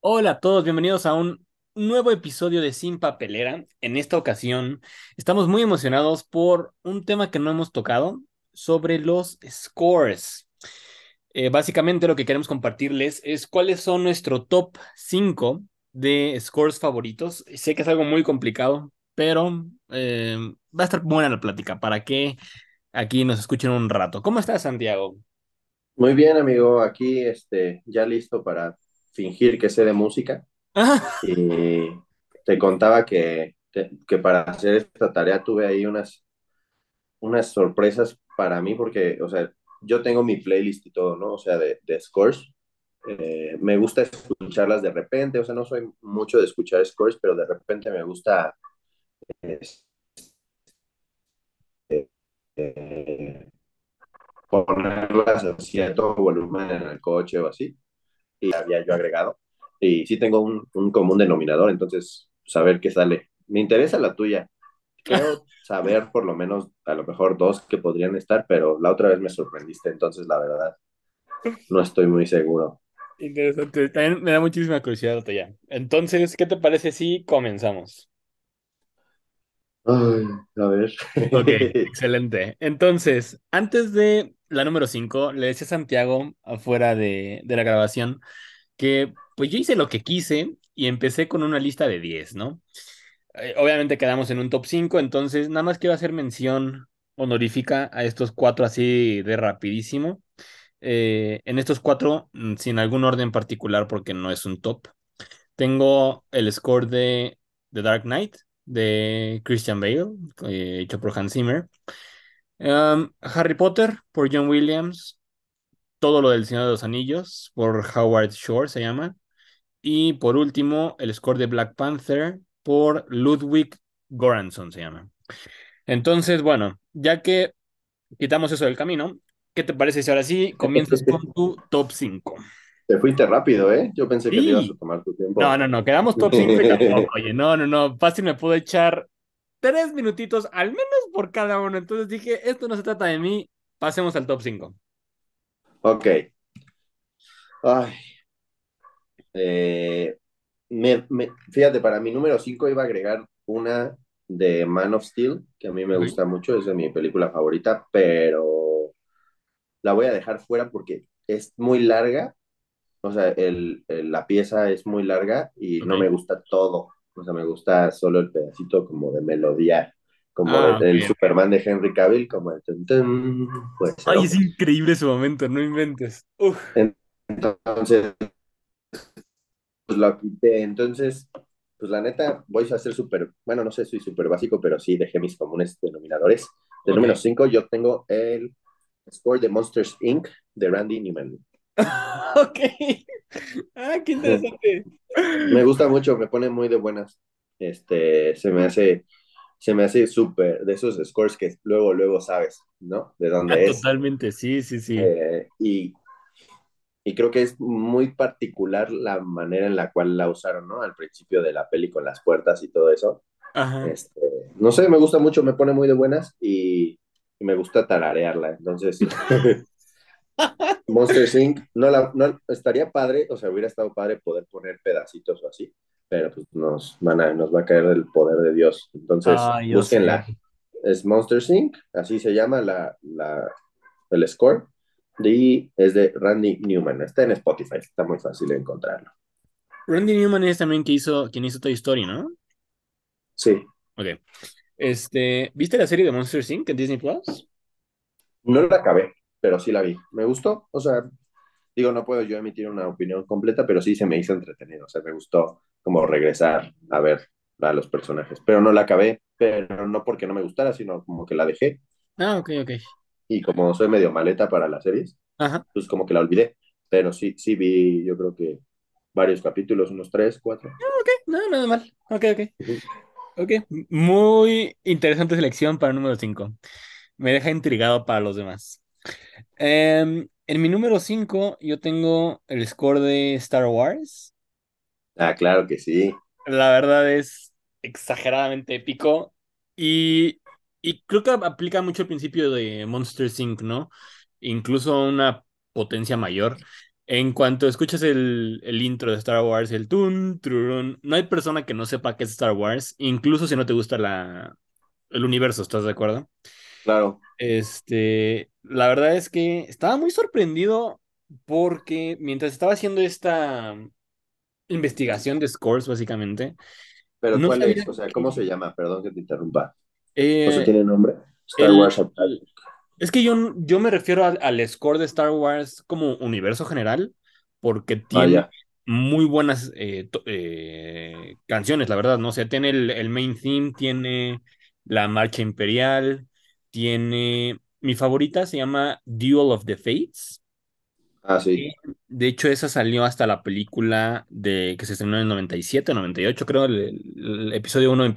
Hola a todos, bienvenidos a un nuevo episodio de Sin Papelera. En esta ocasión estamos muy emocionados por un tema que no hemos tocado sobre los scores. Eh, básicamente lo que queremos compartirles es cuáles son nuestro top 5 de scores favoritos. Sé que es algo muy complicado, pero eh, va a estar buena la plática para que aquí nos escuchen un rato. ¿Cómo estás, Santiago? Muy bien, amigo, aquí este, ya listo para fingir que sé de música. Y te contaba que, que, para hacer esta tarea tuve ahí unas, unas sorpresas para mí, porque, o sea, yo tengo mi playlist y todo, ¿no? O sea, de, de scores. Eh, me gusta escucharlas de repente, o sea, no soy mucho de escuchar scores, pero de repente me gusta este, eh, ponerlas así a todo volumen en el coche o así. Y había yo agregado. Y sí tengo un, un común denominador, entonces saber qué sale. Me interesa la tuya. Creo saber por lo menos a lo mejor dos que podrían estar, pero la otra vez me sorprendiste, entonces la verdad no estoy muy seguro. Interesante. También me da muchísima curiosidad ya. Entonces, ¿qué te parece si comenzamos? Ay, a ver. Ok, excelente. Entonces, antes de la número 5, le decía a Santiago afuera de, de la grabación que pues yo hice lo que quise y empecé con una lista de 10, ¿no? Eh, obviamente quedamos en un top 5, entonces nada más quiero hacer mención honorífica a estos cuatro así de rapidísimo. Eh, en estos cuatro, mm, sin algún orden particular porque no es un top, tengo el score de The Dark Knight de Christian Bale, eh, hecho por Hans Zimmer. Harry Potter por John Williams. Todo lo del Señor de los Anillos por Howard Shore se llama. Y por último, el score de Black Panther por Ludwig Göransson se llama. Entonces, bueno, ya que quitamos eso del camino, ¿qué te parece si ahora sí comienzas con tu top 5? Te fuiste rápido, ¿eh? Yo pensé que te ibas a tomar tu tiempo. No, no, no, quedamos top 5 y tampoco, oye, no, no, no, fácil me puedo echar tres minutitos al menos por cada uno. Entonces dije, esto no se trata de mí, pasemos al top 5. Ok. Ay, eh, me, me- fíjate, para mi número 5 iba a agregar una de Man of Steel, que a mí me gusta mucho, es de mi película favorita, pero la voy a dejar fuera porque es muy larga, o sea, el, el- la pieza es muy larga y no me gusta todo, o sea, me gusta solo el pedacito como de melodía, como Ah, el. Superman de Henry Cavill, como el tun, tun, pues, Ay, es increíble ese momento, no inventes. Uf. Entonces, pues lo quité. Entonces, pues la neta, voy a ser súper, bueno, no sé, soy súper básico, pero sí dejé mis comunes denominadores. De número 5, yo tengo el score de Monsters Inc. de Randy Newman. Ok. Ah, qué interesante. Me gusta mucho, me pone muy de buenas. Este, se me hace, se me hace súper, de esos scores que luego, luego sabes, ¿no? De Ah, dónde es. totalmente, sí, sí, sí. Eh, y, y creo que es muy particular la manera en la cual la usaron, ¿no? Al principio de la peli con las puertas y todo eso. Ajá. Este, no sé, me gusta mucho, me pone muy de buenas y, y me gusta tararearla. Entonces, Monster Inc. No, la, no estaría padre, o sea, hubiera estado padre poder poner pedacitos o así, pero pues nos, van a, nos va a caer el poder de Dios. Entonces, Ah, sé. búsquenla. Es Monster Inc., así se llama la, la, el score, y es de Randy Newman. Está en Spotify, está muy fácil de encontrarlo. Randy Newman es también que hizo, quien hizo Toy Story, ¿no? Sí, Ok. Este, ¿viste la serie de Monster Inc. en Disney Plus? no la acabé, pero sí la vi. Me gustó, o sea, digo, no puedo yo emitir una opinión completa, pero sí se me hizo entretenido, o sea, me gustó como regresar a ver a los personajes, pero no la acabé, pero no porque no me gustara, sino como que la dejé Ah, ok, ok. y como soy medio maleta para las series, Ajá. pues como que la olvidé, pero sí, sí vi, yo creo que varios capítulos, unos tres, cuatro. Ok, no, nada mal. Ok, ok. Ok. Muy interesante selección para el número 5. Me deja intrigado para los demás. Em, en mi número 5 yo tengo el score de Star Wars. Ah, claro que sí. La verdad es exageradamente épico y, y creo que aplica mucho el principio de Monster Inc., ¿no? Incluso una potencia mayor. En cuanto escuchas el, el intro de Star Wars, el tun, turun, no hay persona que no sepa qué es Star Wars, incluso si no te gusta la, el universo, ¿estás de acuerdo? Claro. Este, la verdad es que estaba muy sorprendido porque mientras estaba haciendo esta investigación de scores, básicamente, Pero no ¿cuál es? O sea, ¿cómo que... se llama? Perdón que te interrumpa. O sea, eh, ¿tiene nombre? Star el, Wars es que yo, yo me refiero al, al score de Star Wars como universo general, porque Ah, tiene muy buenas eh, eh, canciones, la verdad, ¿no? O sea, tiene el, el main theme, tiene la marcha imperial, tiene... Mi favorita se llama Duel of the Fates. Ah, sí. De hecho, esa salió hasta la película de que se estrenó en el 97 o 98, creo, el, el episodio 1,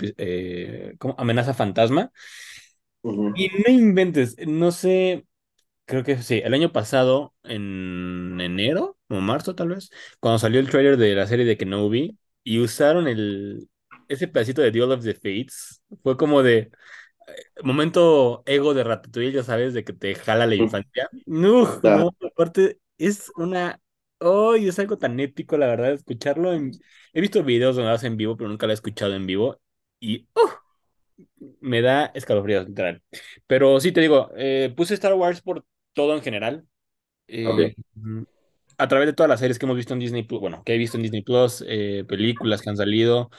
¿cómo? Amenaza Fantasma. Y no inventes, no sé, creo que sí, el año pasado, en enero o marzo tal vez, cuando salió el trailer de la serie de Kenobi y usaron el, ese pedacito de Duel of the Fates, fue como de momento ego de Ratatouille, ya sabes, de que te jala la infancia. No, no, aparte es una... Oh, es algo tan épico, la verdad, escucharlo en... He visto videos donde lo hacen en vivo, pero nunca lo he escuchado en vivo. Y ¡uh! me da escalofríos, literal. Pero sí, te digo, eh, puse Star Wars por todo en general. eh, mm, a través de todas las series que hemos visto en Disney Plus, bueno, que he visto en Disney Plus, eh, películas que han salido,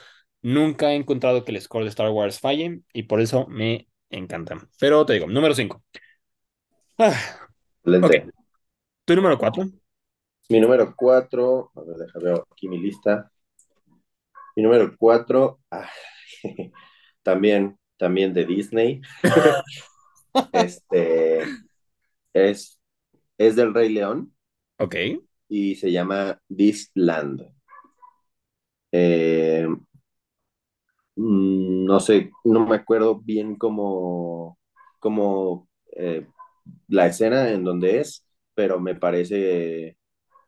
nunca he encontrado que el score de Star Wars falle y por eso me encanta. Pero te digo, número 5. ok, Excelente. tu número 4. Mi número cuatro, a ver, déjame ver aquí mi lista. Mi número cuatro, ah, también, también de Disney. Este es, es del Rey León Ok. y se llama This Land. Eh, mm, no sé, no me acuerdo bien cómo, cómo eh, la escena en donde es, pero me parece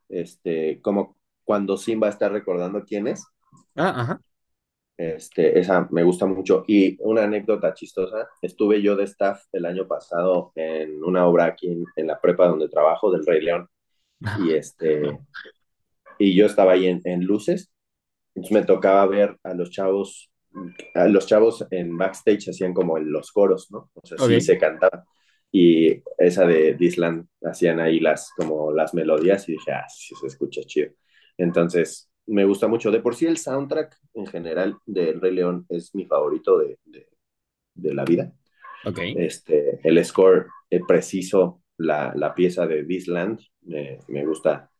este, como cuando Simba está recordando quién es. Ah, ajá. Este, esa me gusta mucho. Y una anécdota chistosa, estuve yo de staff el año pasado en una obra aquí en, en la prepa donde trabajo del Rey León y este y yo estaba ahí en, en luces, entonces me tocaba ver a los chavos, los chavos en backstage hacían como en los coros, ¿no? O sea, sí Ok. se cantaba. Y esa de Disland hacían ahí las como las melodías y dije, ah, sí se escucha chido. Entonces, me gusta mucho. De por sí el soundtrack en general del Rey León es mi favorito de, de, de la vida. Ok. Este, el score eh, preciso, la, la, pieza de This Land, me, me, gusta,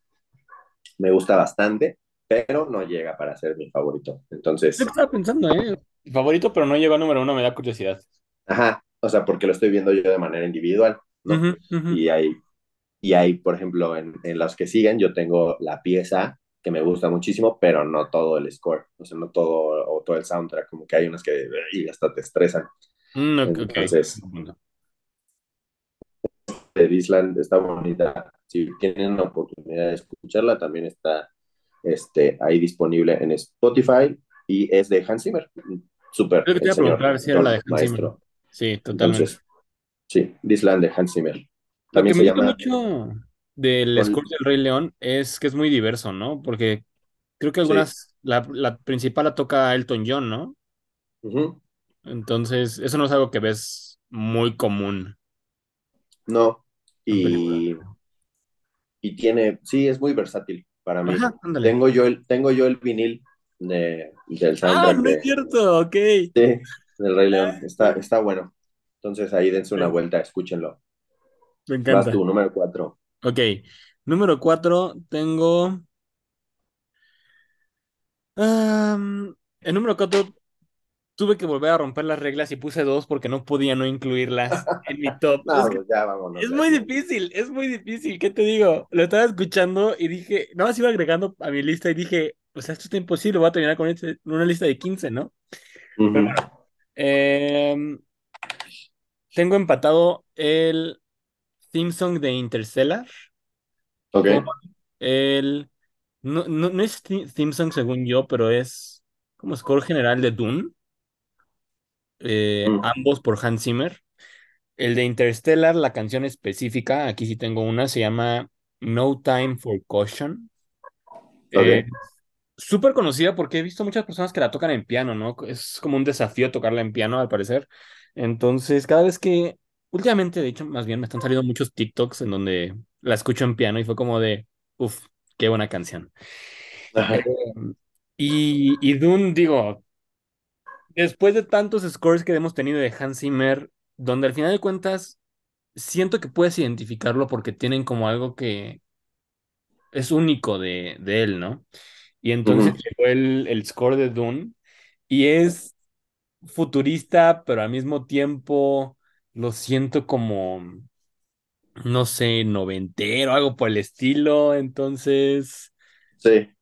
me gusta bastante, pero no llega para ser mi favorito. Entonces. Yo estaba pensando, ¿eh? Favorito, pero no llegó a número uno, me da curiosidad. Ajá, o sea, porque lo estoy viendo yo de manera individual, ¿no? Uh -huh, uh -huh. Y hay, y hay, por ejemplo, en, en los que siguen, yo tengo la pieza que me gusta muchísimo, pero no todo el score, o sea, no todo, o todo el soundtrack, como que hay unas que y hasta te estresan. Mm, okay, Entonces, okay. de Island está bonita. Si tienen la oportunidad de escucharla, también está este, ahí disponible en Spotify y es de Hans Zimmer. Súper. Creo que te iba a preguntar si era la de Hans maestro. Zimmer. Sí, totalmente. Entonces, sí, Disland de Hans Zimmer. Lo También que se me gusta llama. mucho del score del Rey León es que es muy diverso, ¿no? Porque creo que Sí. algunas, la, la principal la toca Elton John, ¿no? Entonces, eso no es algo que ves muy común No. Y, y tiene, sí, es muy versátil para mí. Ajá. Tengo yo el, tengo yo el vinil de, del Ah, soundtrack no es cierto, ok. sí, del Rey León. Está, está bueno. Entonces ahí dense una vuelta, escúchenlo. me Vas encanta. tú, número cuatro. Ok, número cuatro, tengo... am, el número cuatro tuve que volver a romper las reglas y puse dos porque no podía no incluirlas en mi top. Es No, que pues ya vámonos. es de muy difícil, es muy difícil, ¿qué te digo? Lo estaba escuchando y dije, nada más iba agregando a mi lista y dije, o sea, esto está imposible, voy a terminar con este- una lista de 15, ¿no? Em, tengo empatado el theme song de Interstellar Ok. el... No, no, no es theme song según yo, pero es como score general de Dune, eh, Mm. ambos por Hans Zimmer. El de Interstellar, la canción específica, aquí sí tengo una, se llama No Time for Caution. Eh, Ok. súper conocida porque he visto muchas personas que la tocan en piano, ¿no? Es como un desafío tocarla en piano, al parecer. Entonces, cada vez que, últimamente, de hecho, más bien me están saliendo muchos TikToks en donde la escucho en piano y fue como de, uff, qué buena canción. Eh, y, y Dune, digo, después de tantos scores que hemos tenido de Hans Zimmer, donde al final de cuentas siento que puedes identificarlo porque tienen como algo que es único de, de él, ¿no? Y entonces llegó el, el score de Dune y es futurista, pero al mismo tiempo lo siento como, no sé, noventero, algo por el estilo. Entonces, Sí,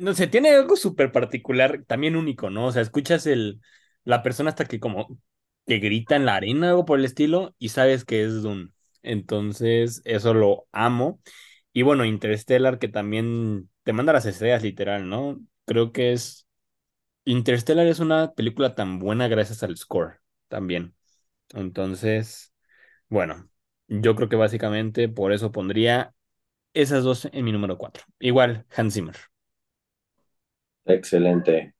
no sé, tiene algo súper particular, también único, ¿no? O sea, escuchas el, la persona hasta que como que grita en la arena, algo por el estilo, y sabes que es Dune. Entonces, eso lo amo. Y bueno, Interstellar, que también te manda las estrellas, literal, ¿no? Creo que es. Interstellar es una película tan buena gracias al score también. Entonces, bueno, yo creo que básicamente por eso pondría esas dos en mi número cuatro. Igual, Hans Zimmer. Excelente.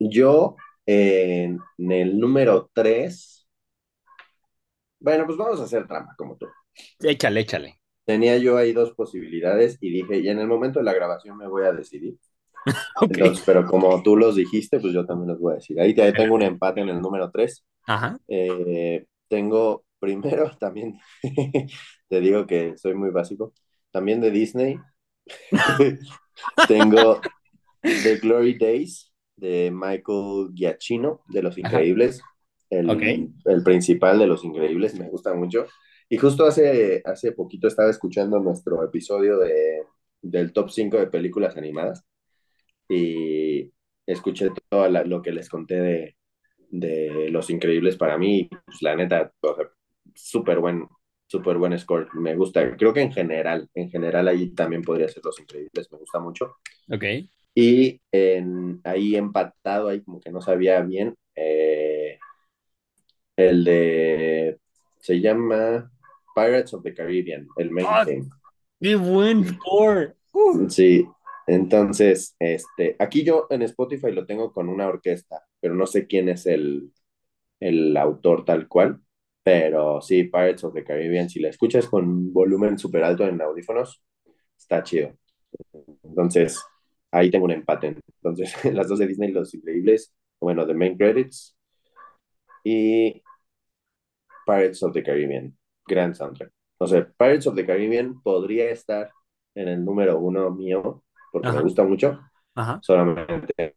Yo en, en el número 3, bueno, pues vamos a hacer trampa como tú. Échale, échale. Tenía yo ahí dos posibilidades y dije, y en el momento de la grabación me voy a decidir. Entonces, pero como tú los dijiste, pues yo también los voy a decir. Ahí te- tengo un empate en el número 3. Ajá. Eh, tengo primero también, te digo que soy muy básico, también de Disney. tengo The Glory Days de Michael Giacchino, de Los. Increíbles, el, el principal de Los Increíbles, me gusta mucho. Y justo hace, hace poquito estaba escuchando nuestro episodio de, del top 5 de películas animadas y escuché todo la, lo que les conté de, de Los Increíbles para mí. Pues, la neta, súper buen, súper buen score. Me gusta. Creo que en general, en general ahí también podría ser Los Increíbles. Me gusta mucho. Ok. Y en, ahí empatado, ahí como que no sabía bien, eh, el de, se llama Pirates of the Caribbean, el main ¡Ah! theme. ¡Qué buen score! Uh. Sí, entonces, este, aquí yo en Spotify lo tengo con una orquesta, pero no sé quién es el, el autor tal cual, pero sí, Pirates of the Caribbean, si la escuchas con volumen súper alto en audífonos, está chido. Entonces, ahí tengo un empate. Entonces, las dos de Disney, Los Increíbles, bueno, The Main Credits y Pirates of the Caribbean, gran soundtrack. O sea, Pirates of the Caribbean podría estar en el número uno mío, porque me gusta mucho, Ajá. solamente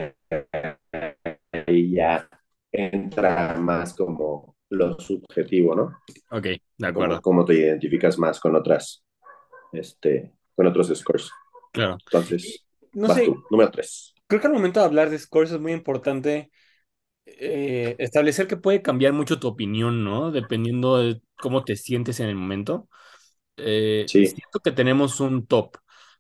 ahí ya entra más como lo subjetivo, ¿no? Ok, de acuerdo. como te identificas más con otras, este, con otros scores. Claro. Entonces, no vas sé, tú, número tres. creo que al momento de hablar de scores es muy importante eh, establecer que puede cambiar mucho tu opinión, ¿no? Dependiendo de cómo te sientes en el momento. Eh, Sí, siento que tenemos un top,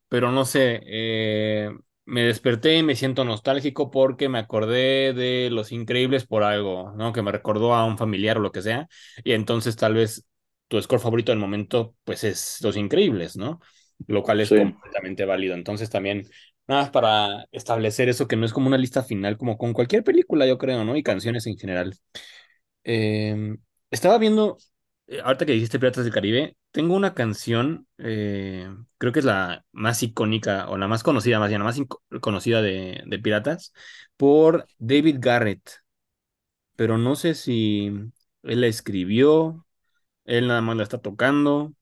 pero no sé, eh, me desperté y me siento nostálgico porque me acordé de Los Increíbles por algo, ¿no? Que me recordó a un familiar o lo que sea, y entonces tal vez tu score favorito del momento, pues es Los Increíbles, ¿no? Lo cual es sí. completamente válido. Entonces también, nada más para establecer eso, que no es como una lista final, como con cualquier película, yo creo, ¿no? Y canciones en general. Eh, estaba viendo, eh, ahorita que dijiste Piratas del Caribe, tengo una canción, eh, creo que es la más icónica o la más conocida, más bien la más conocida de, de Piratas, por David Garrett, pero no sé si él la escribió, él nada más la está tocando,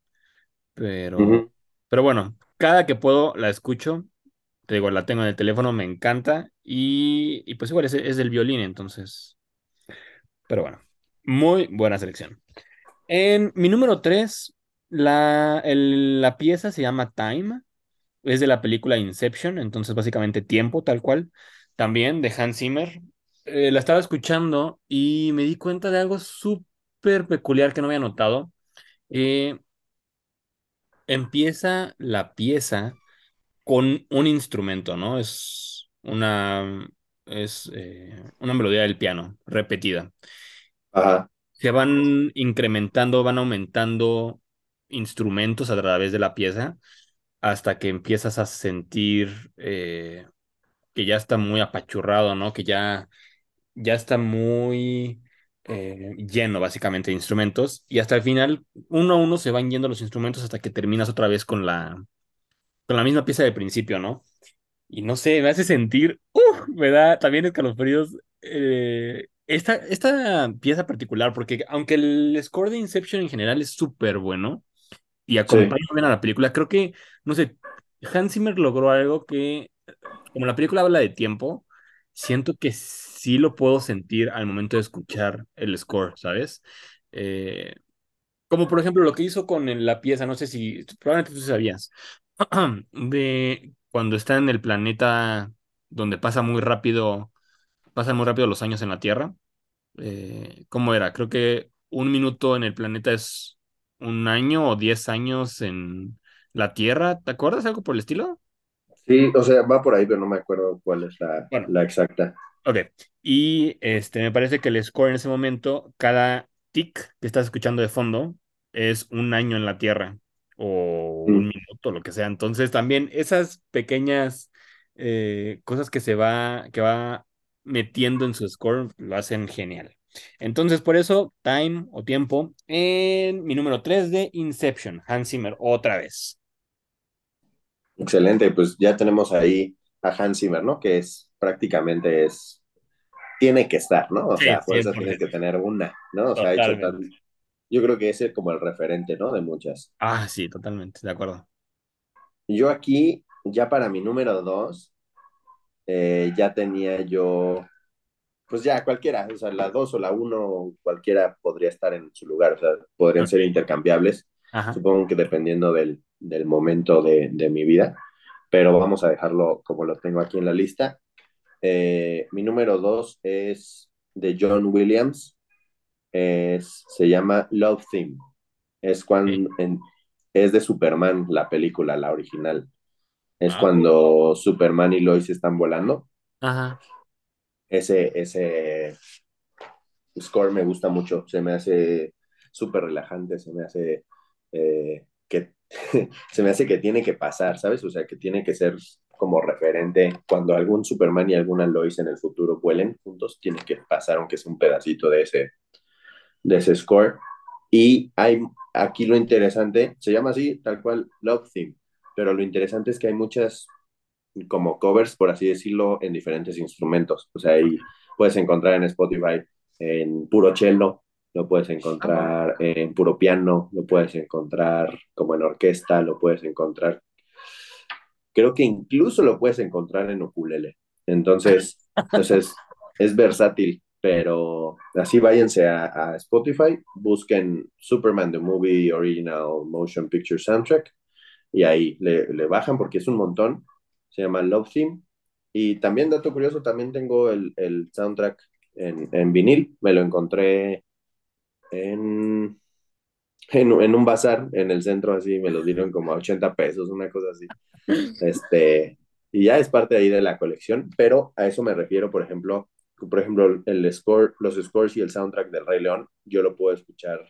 pero, pero bueno, cada que puedo la escucho, te digo, la tengo en el teléfono, me encanta y, y pues igual es, es del violín, entonces, pero bueno, muy buena selección. En mi número 3 la, el- la pieza se llama Time, es de la película Inception, entonces básicamente tiempo, tal cual, también de Hans Zimmer. Eh, la estaba escuchando y me di cuenta de algo súper peculiar que no había notado. Eh, empieza la pieza con un instrumento, ¿no? Es una, es, eh, una melodía del piano repetida. Ajá, Se van incrementando, van aumentando instrumentos a través de la pieza hasta que empiezas a sentir eh, que ya está muy apachurrado, ¿no? Que ya, ya está muy eh, lleno básicamente de instrumentos y hasta el final uno a uno se van yendo los instrumentos hasta que terminas otra vez con la, con la misma pieza de principio, ¿no? Y no sé, me hace sentir, uh, me da también escalofríos eh, esta, esta pieza particular, porque aunque el score de Inception en general es súper bueno y acompaña bien a la película, creo que, no sé, Hans Zimmer logró algo que, como la película habla de tiempo, siento que sí lo puedo sentir al momento de escuchar el score, ¿sabes? Eh, como por ejemplo lo que hizo con la pieza, no sé si, probablemente tú sabías, de cuando está en el planeta donde pasa muy rápido, pasan muy rápido los años en la Tierra. Eh, ¿cómo era? Creo que un minuto en el planeta es un año o diez años en la Tierra. ¿Te acuerdas algo por el estilo? Sí, o sea, va por ahí, pero no me acuerdo cuál es la, la exacta. Ok, y este, me parece que el score en ese momento, cada tic que estás escuchando de fondo es un año en la Tierra o un mm. minuto, lo que sea. Entonces también esas pequeñas eh, cosas que se va, que va metiendo en su score lo hacen genial. Entonces, por eso, time o tiempo en mi número 3 de Inception, Hans Zimmer, otra vez. Excelente, pues ya tenemos ahí a Hans Zimmer, ¿no? Que es prácticamente es, tiene que estar, ¿no? O sea, por eso tiene que tener una, ¿no? O sea, ha hecho yo creo que ese es como el referente, ¿no? De muchas. Ah, sí, totalmente, de acuerdo. Yo aquí, ya para mi número dos, eh, ya tenía yo, pues ya cualquiera, o sea, la dos o la uno, cualquiera podría estar en su lugar, o sea, podrían ser intercambiables, supongo que dependiendo del, del momento de, de, mi vida, pero vamos a dejarlo como lo tengo aquí en la lista. Eh, mi número dos es de John Williams, es, se llama Love Theme. Es cuando es de Superman, la película, la original. Es ah. cuando Superman y Lois están volando. Ajá. Ese, ese score me gusta mucho. Se me hace súper relajante, se me hace eh, que se me hace que tiene que pasar, ¿sabes? O sea, que tiene que ser como referente cuando algún Superman y alguna Lois en el futuro vuelen juntos, tiene que pasar aunque sea un pedacito de ese, de ese score. Y hay aquí lo interesante, se llama así, tal cual, Love Theme, pero lo interesante es que hay muchas como covers, por así decirlo, en diferentes instrumentos. O sea, ahí puedes encontrar en Spotify en puro cello, lo puedes encontrar en puro piano, lo puedes encontrar como en orquesta, lo puedes encontrar. Creo que incluso lo puedes encontrar en ukulele. Entonces, entonces es versátil pero así váyanse a, Spotify, busquen Superman the Movie Original Motion Picture Soundtrack y ahí le, bajan porque es un montón, se llama Love Theme. Y también, dato curioso, también tengo el, soundtrack en, en, vinil, me lo encontré en, en, un bazar en el centro, así me lo dieron como a 80 pesos, una cosa así. Este, y ya es parte ahí de la colección, pero a eso me refiero, por ejemplo, por ejemplo, el score, los scores y el soundtrack del Rey León, yo lo puedo escuchar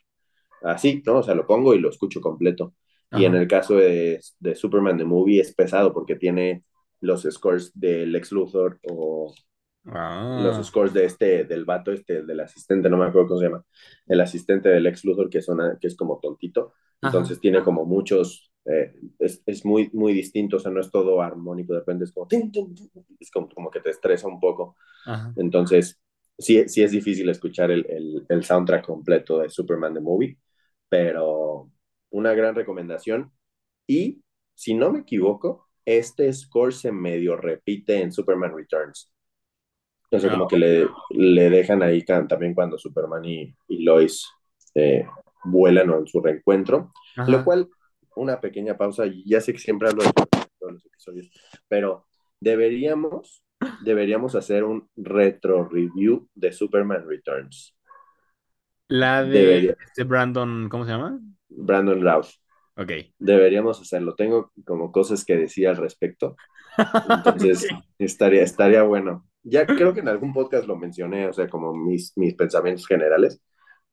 así, ¿no? O sea, lo pongo y lo escucho completo. Y en el caso de, de, Superman the Movie es pesado porque tiene los scores del Lex Luthor o ah. los scores de este, del vato, este, del asistente, no me acuerdo cómo se llama, el asistente del Lex Luthor que, que es como tontito. Entonces tiene como muchos, eh, es, es, muy, muy distinto, o sea, no es todo armónico, de repente es como, es como, como que te estresa un poco. Entonces, sí, sí es difícil escuchar el, el, el, soundtrack completo de Superman the Movie, pero una gran recomendación. Y, si no me equivoco, este score se medio repite en Superman Returns. Entonces, como que le, le, dejan ahí también cuando Superman y, y Lois eh, vuelan o en su reencuentro, lo cual, una pequeña pausa, ya sé que siempre hablo de todos los episodios, pero deberíamos deberíamos hacer un retro review de Superman Returns. La de, Brandon, ¿cómo se llama? Brandon Routh. Ok. Deberíamos hacerlo. Tengo como cosas que decir al respecto. Entonces, estaría, estaría bueno. Ya creo que en algún podcast lo mencioné, o sea, como mis, mis pensamientos generales,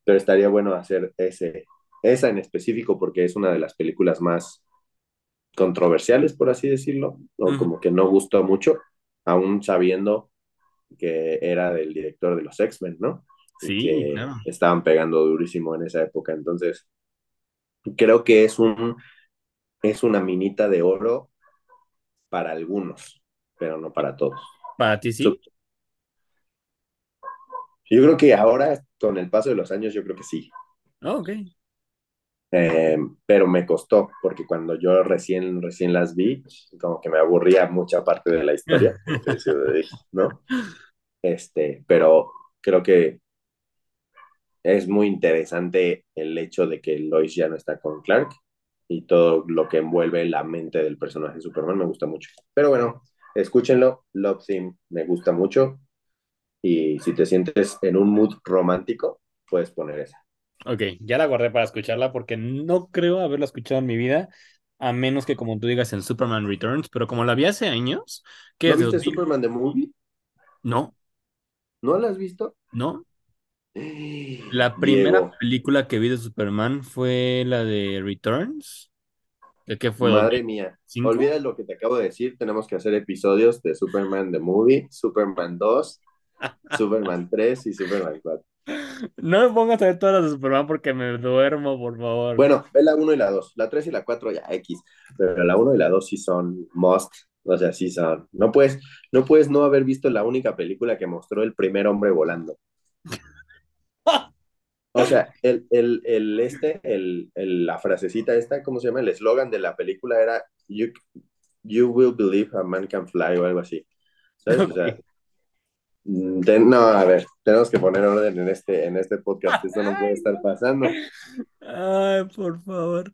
pero estaría bueno hacer ese, esa en específico porque es una de las películas más controversiales, por así decirlo, o como que no gustó mucho, aún sabiendo que era del director de los X-Men, ¿no? Sí, que estaban pegando durísimo en esa época. Entonces, creo que es un es una minita de oro para algunos, pero no para todos. ¿Para ti sí? Yo creo que ahora, con el paso de los años, yo creo que sí. Oh, ok. Eh, pero me costó, porque cuando yo recién, recién las vi, como que me aburría mucha parte de la historia, ¿no? Este, pero creo que es muy interesante el hecho de que Lois ya no está con Clark y todo lo que envuelve la mente del personaje de Superman me gusta mucho. Pero bueno, escúchenlo, Love Theme me gusta mucho y si te sientes en un mood romántico, puedes poner esa. Ok, ya la guardé para escucharla porque no creo haberla escuchado en mi vida, a menos que como tú digas en Superman Returns, pero como la vi hace años... ¿No viste Superman the Movie? No. ¿No la has visto? No. La primera película que vi de Superman fue la de Returns. ¿De qué fue? Madre mía. Olvida lo que te acabo de decir. Tenemos que hacer episodios de Superman the Movie, Superman 2, Superman 3 y Superman 4. No me pongas a ver todas las de Superman porque me duermo, por favor. Bueno, ve la 1 y la 2. La 3 y la 4 ya X. Pero la 1 y la 2 sí son must. O sea, sí son. No puedes, no puedes no haber visto la única película que mostró el primer hombre volando. O sea, el, el, el este, el, la frasecita esta, ¿cómo se llama? El eslogan de la película era you, you will believe a man can fly o algo así. ¿Sabes? O sea, no, a ver, tenemos que poner orden en este, en este podcast. Esto no puede estar pasando. Ay, por favor.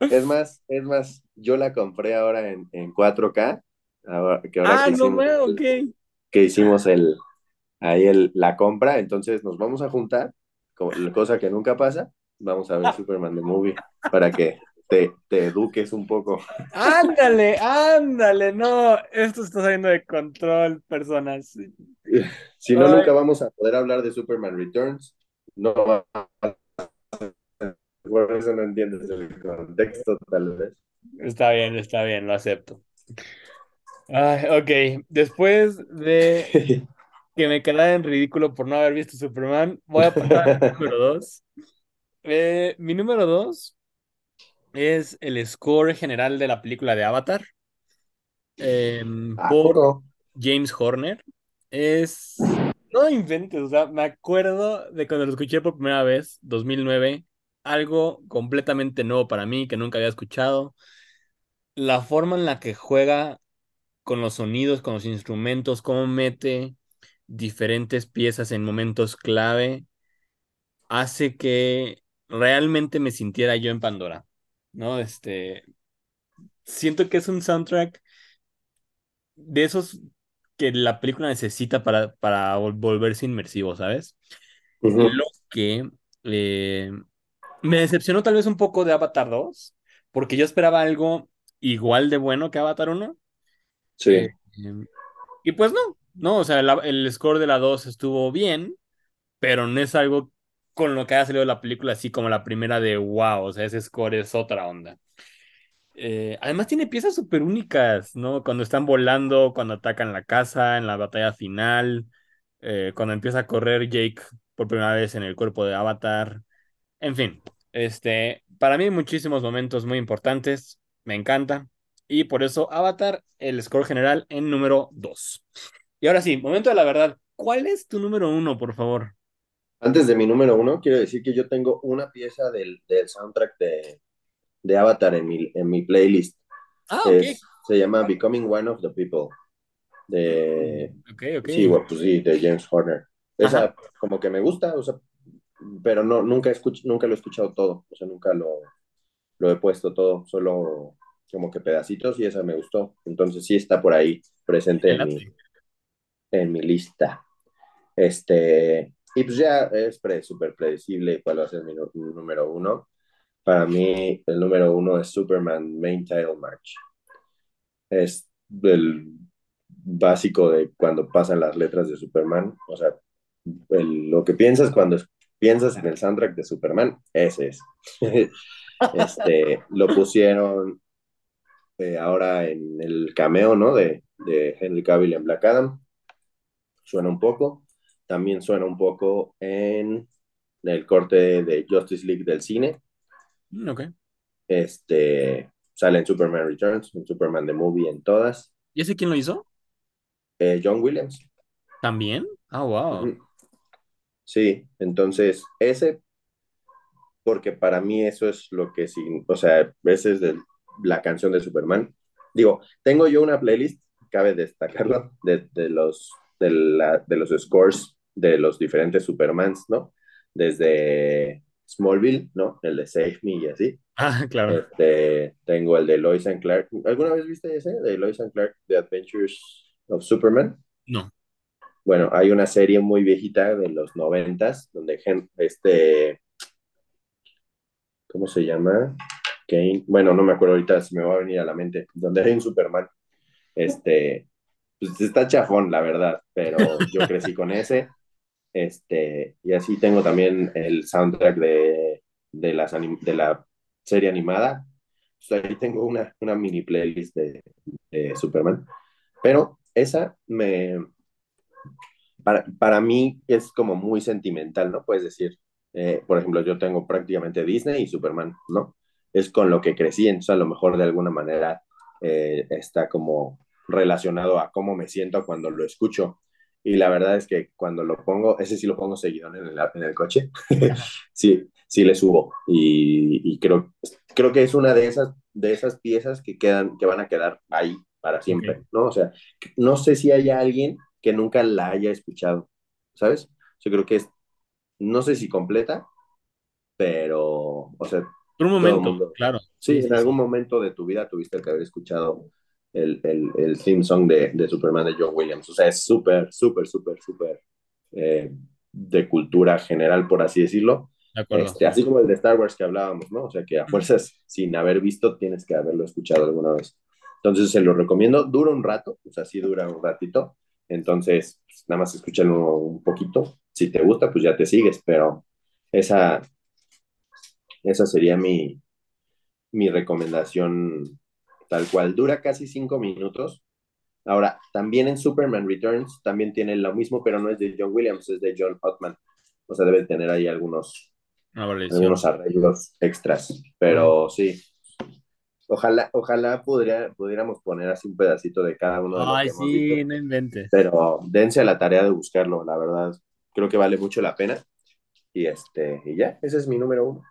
Es más, es más, yo la compré ahora en, en 4K. Ahora, que ahora ah, no veo, ok. Que hicimos el, ahí el, la compra, entonces nos vamos a juntar, cosa que nunca pasa, vamos a ver Superman the Movie para que te, te, eduques un poco. Ándale, ándale, no, esto está saliendo de control, personas. Si no, nunca vamos a poder hablar de Superman Returns. No por eso no entiendes el contexto, tal vez. Está bien, está bien, lo acepto. Ay, ok, después de que me quedara en ridículo por no haber visto Superman, voy a pasar al número dos. Eh, mi número dos es el score general de la película de Avatar ah, por James Horner. Es. No inventes, o sea, me acuerdo de cuando lo escuché por primera vez, 2009, algo completamente nuevo para mí que nunca había escuchado. La forma en la que juega con los sonidos, con los instrumentos, cómo mete diferentes piezas en momentos clave, hace que realmente me sintiera yo en Pandora. ¿no? Este, siento que es un soundtrack de esos que la película necesita para, para volverse inmersivo, ¿sabes? Lo que eh, me decepcionó tal vez un poco de Avatar 2, porque yo esperaba algo igual de bueno que Avatar 1. Sí. Eh, y pues no, no, o sea, el score de la 2 estuvo bien, pero no es algo con lo que haya salido la película, así como la primera de wow, o sea, ese score es otra onda. Eh, además tiene piezas súper únicas, ¿no? Cuando están volando, cuando atacan la casa, en la batalla final, eh, cuando empieza a correr Jake por primera vez en el cuerpo de Avatar. En fin, este, para mí muchísimos momentos muy importantes, me encanta. Y por eso Avatar, el score general en número 2. Y ahora sí, momento de la verdad. ¿Cuál es tu número uno, por favor? Antes de mi número uno, quiero decir que yo tengo una pieza del, del soundtrack de, de, Avatar en mi, en mi playlist. Ah, ok. se llama Becoming One of the People. De, ok, ok. Sí, pues sí, de James Horner. Esa como que me gusta, o sea, pero no, nunca, escuch, nunca lo he escuchado todo, o sea, nunca lo, lo he puesto todo, solo como que pedacitos y esa me gustó. Entonces sí está por ahí presente en mi, en mi lista. Este, y pues ya es pre, súper predecible cuál va a ser mi, número uno. Para mí, el número uno es Superman Main Title March. Es el básico de cuando pasan las letras de Superman. O sea, lo que piensas cuando piensas en el soundtrack de Superman, ese es. este, lo pusieron eh, ahora en el cameo, ¿no? De, de Henry Cavill en Black Adam. Suena un poco. También suena un poco en el corte de Justice League del cine. Mm, ok. Este, sale en Superman Returns, en Superman The Movie, en todas. ¿Y ese quién lo hizo? Eh, John Williams. ¿También? Ah, wow. Sí, entonces ese, porque para mí eso es lo que, sí, o sea, ese es de la canción de Superman. Digo, tengo yo una playlist, cabe destacarlo, de, de los, de, la, de los scores de los diferentes Supermans, ¿no? Desde Smallville, ¿no? El de Save Me y así. Ah, claro. Este, tengo el de Lois and Clark. ¿Alguna vez viste ese? De Lois and Clark, The Adventures of Superman. No. Bueno, hay una serie muy viejita de los noventas, donde este, ¿cómo se llama? Kane, bueno, no me acuerdo ahorita, si me va a venir a la mente, donde hay un Superman, este, pues está chafón, la verdad, pero yo crecí con ese, este, y así tengo también el soundtrack de, de, las de la serie animada. ahí tengo una, una mini playlist de, de, Superman. Pero esa me. Para, para, mí es como muy sentimental, ¿no? Puedes decir, eh, por ejemplo, yo tengo prácticamente Disney y Superman, ¿no? Es con lo que crecí, entonces a lo mejor de alguna manera eh, está como relacionado a cómo me siento cuando lo escucho. Y la verdad es que cuando lo pongo, ese sí lo pongo seguido en el, en el coche, sí, sí le subo. Y, y, creo, creo que es una de esas, de esas piezas que, quedan, que van a quedar ahí para siempre, ¿no? O sea, no sé si haya alguien que nunca la haya escuchado, ¿sabes? Yo creo que es, no sé si completa, pero, o sea... Por un momento, claro. Sí, en algún momento de tu vida tuviste que haber escuchado el, el, el theme song de, de, Superman de John Williams. O sea, es súper, súper, súper, súper eh, de cultura general, por así decirlo. Este, así como el de Star Wars que hablábamos, ¿no? O sea, que a fuerzas, sin haber visto, tienes que haberlo escuchado alguna vez. Entonces, se lo recomiendo. Dura un rato, o sea, sí dura un ratito. Entonces, pues, nada más escúchalo un poquito. Si te gusta, pues ya te sigues, pero esa, esa sería mi, mi recomendación tal cual. Dura casi cinco minutos. Ahora, también en Superman Returns también tiene lo mismo, pero no es de John Williams, es de John Ottman. O sea, debe tener ahí algunos, algunos arreglos extras. Pero sí, ojalá, ojalá podría, pudiéramos poner así un pedacito de cada uno de los Ay, sí, no inventes. Pero dense a la tarea de buscarlo, la verdad. Creo que vale mucho la pena. Y este, y ya, ese es mi número uno.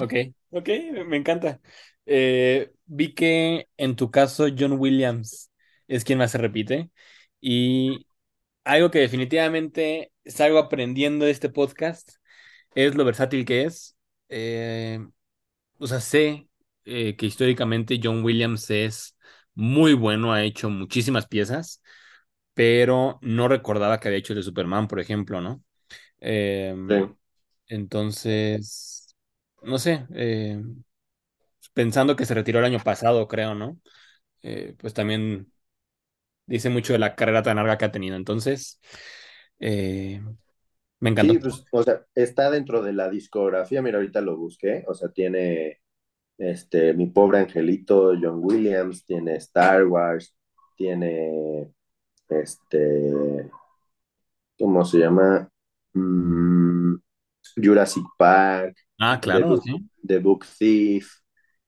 Ok, ok, me encanta. Eh, vi que en tu caso John Williams es quien más se repite y algo que definitivamente salgo aprendiendo de este podcast es lo versátil que es. Eh, o sea, sé eh, que históricamente John Williams es muy bueno, ha hecho muchísimas piezas, pero no recordaba que había hecho de Superman, por ejemplo, ¿no? Em, entonces, no sé, pensando que se retiró el año pasado, creo, ¿no? Eh, pues también dice mucho de la carrera tan larga que ha tenido. Entonces, eh, me encantó. Sí, pues, o sea, está dentro de la discografía, mira, ahorita lo busqué, o sea, tiene este, Mi Pobre Angelito, John Williams, tiene Star Wars, tiene, este, ¿cómo se llama? Mm, Jurassic Park. Ah, claro, sí. The Book Thief,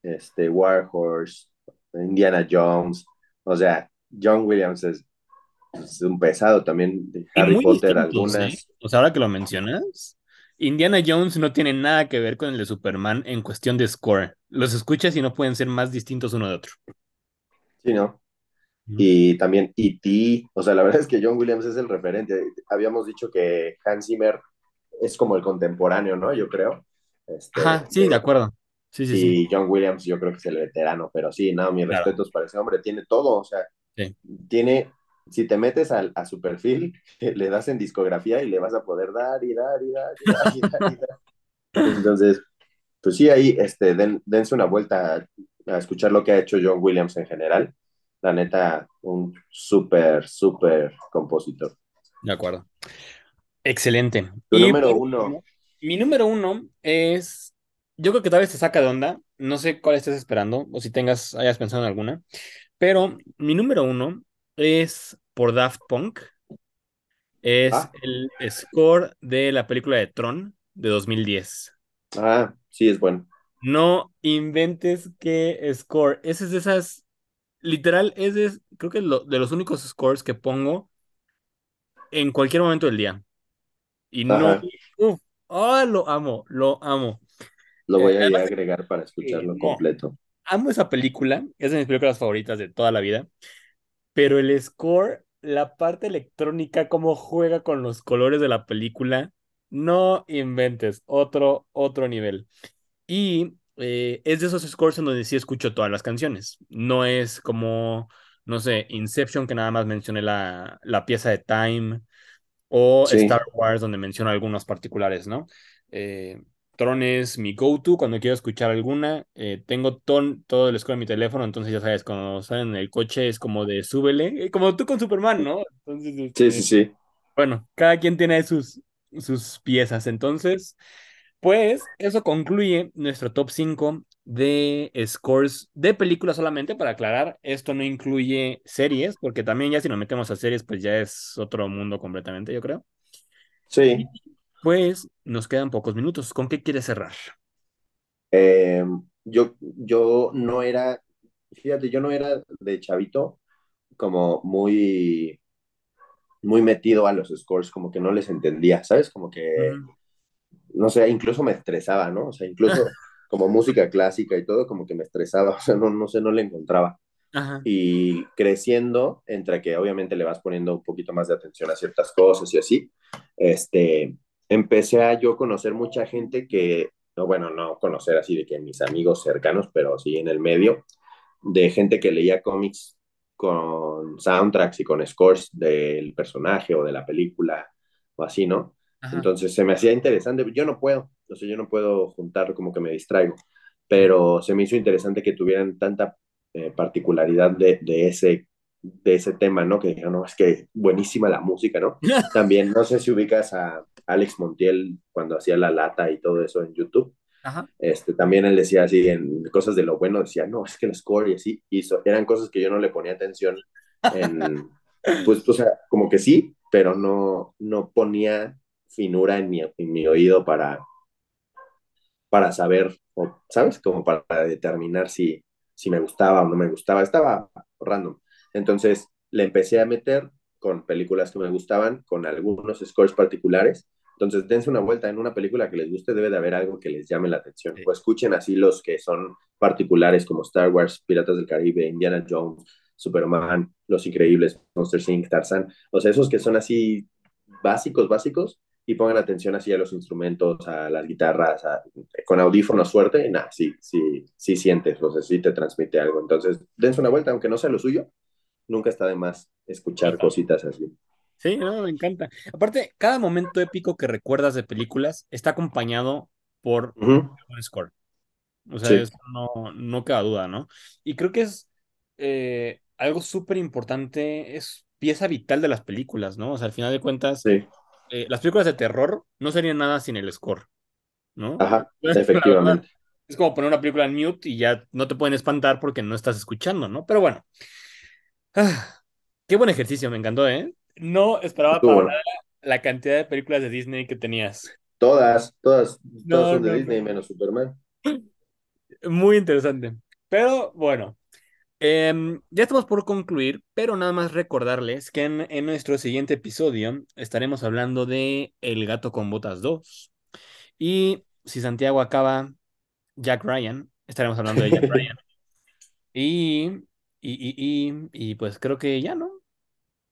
este, Warhorse, Indiana Jones, o sea, John Williams es, un pesado también, de Harry Potter algunas. ¿eh? O sea, ahora que lo mencionas, Indiana Jones no tiene nada que ver con el de Superman en cuestión de score. Los escuchas y no pueden ser más distintos uno de otro. Sí, ¿no? Y también E.T., o sea, la verdad es que John Williams es el referente. Habíamos dicho que Hans Zimmer es como el contemporáneo, ¿no? Yo creo. Este, Ajá, sí, de acuerdo. Sí, sí, y John Williams yo creo que es el veterano, pero sí, no, mis respetos para ese hombre, tiene todo, o sea, tiene, si te metes a, a, su perfil, le das en discografía y le vas a poder dar y dar y dar y dar y dar. Y dar. Entonces, pues sí, ahí este, den, dense una vuelta a, a, escuchar lo que ha hecho John Williams en general. La neta, un súper, súper compositor. De acuerdo. Excelente. Tu número uno. Mi número uno es, yo creo que tal vez te saca de onda, no sé cuál estés esperando o si tengas, hayas pensado en alguna, pero mi número uno es por Daft Punk, es Ah, el score de la película de Tron de 2010. ah, sí, es bueno. No inventes qué score, ese es de esas, literal, es de, creo que es lo- de los únicos scores que pongo en cualquier momento del día. Y no, uff, oh, lo amo, lo amo. Lo Eh, voy a además agregar para escucharlo no, completo. amo esa película, es de mis películas favoritas de toda la vida, pero el score, la parte electrónica, cómo juega con los colores de la película, no inventes, otro, otro nivel. Y eh, es de esos scores en donde sí escucho todas las canciones, no es como, no sé, Inception, que nada más mencioné la, la pieza de Time o Sí, Star Wars, donde menciono algunos particulares, ¿no? Eh, Tron es mi go-to cuando quiero escuchar alguna. Eh, tengo ton, todo el score en mi teléfono, entonces ya sabes, cuando salen en el coche es como de súbele, eh, como tú con Superman, ¿no? Entonces, sí, sí, este, sí. bueno, cada quien tiene sus, sus piezas. Entonces, pues eso concluye nuestro top 5 de scores de películas solamente, para aclarar, esto no incluye series, porque también ya si nos metemos a series, pues ya es otro mundo completamente, yo creo. Y Sí, pues nos quedan pocos minutos. ¿Con qué quieres cerrar? Eh, yo, yo no era, fíjate, yo no era de chavito como muy, muy metido a los scores, como que no les entendía, ¿sabes? Como que, Ujú. no sé, incluso me estresaba, ¿no? O sea, incluso como música clásica y todo, como que me estresaba, o sea, no, no sé, no le encontraba. Ajá, Y creciendo, entre que obviamente le vas poniendo un poquito más de atención a ciertas cosas y así, este, empecé a yo conocer mucha gente que, no, bueno, no conocer así de que mis amigos cercanos, pero sí en el medio, de gente que leía cómics con soundtracks y con scores del personaje o de la película o así, ¿no? ajá. Entonces se me hacía interesante, yo no puedo, o sea, yo no puedo juntar como que me distraigo, pero se me hizo interesante que tuvieran tanta eh, particularidad de, de, ese, de ese tema, ¿no? Que dijeron, no, es que buenísima la música, ¿no? También, no sé si ubicas a Alex Montiel cuando hacía la lata y todo eso en YouTube. Ajá. Este, también él decía así en cosas de lo bueno, decía, no, es que el score y así, hizo, eran cosas que yo no le ponía atención en, pues, o sea, como que sí, pero no, no ponía finura en mi, en mi oído para, para saber, o, ¿sabes? Como para determinar si, si me gustaba o no me gustaba. Estaba random. Entonces le empecé a meter con películas que me gustaban, con algunos scores particulares. Entonces, dense una vuelta en una película que les guste, debe de haber algo que les llame la atención. Sí. O escuchen así los que son particulares, como Star Wars, Piratas del Caribe, Indiana Jones, Superman, Los Increíbles, Monster Inc., Tarzan. O sea, esos que son así básicos, básicos, y pongan atención así a los instrumentos, a las guitarras, a, con audífonos fuerte, y nada, sí, sí, sí sientes, o sea, sí te transmite algo. Entonces, dense una vuelta, aunque no sea lo suyo, nunca está de más escuchar cositas así. Sí, no, me encanta. Aparte, cada momento épico que recuerdas de películas está acompañado por Uh -huh. un score. O sea, Sí, eso no, no queda duda, ¿no? Y creo que es eh, algo súper importante, es pieza vital de las películas, ¿no? O sea, al final de cuentas, sí, eh, las películas de terror no serían nada sin el score, ¿no? ajá, verdad, efectivamente. es como poner una película en mute y ya no te pueden espantar porque no estás escuchando, ¿no? Pero bueno, ah, qué buen ejercicio, me encantó, ¿eh? No esperaba para bueno. nada la cantidad de películas de Disney que tenías. Todas, todas, todas son de no, Disney no. menos Superman. Muy interesante. Pero bueno. Em, ya estamos por concluir, pero nada más recordarles que en, en nuestro siguiente episodio estaremos hablando de El gato con botas 2. Y si Santiago acaba Jack Ryan, estaremos hablando de Jack Ryan. Y, y, y, y, y pues creo que ya, ¿no?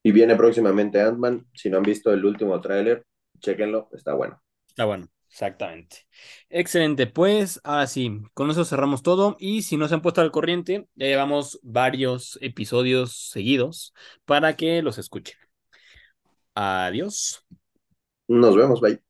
y viene próximamente Ant-Man. Si no han visto el último tráiler, chéquenlo, está bueno. Está bueno, exactamente. Excelente, pues ahora sí, con eso cerramos todo. Y si no se han puesto al corriente, ya llevamos varios episodios seguidos para que los escuchen. Adiós. Nos vemos, bye.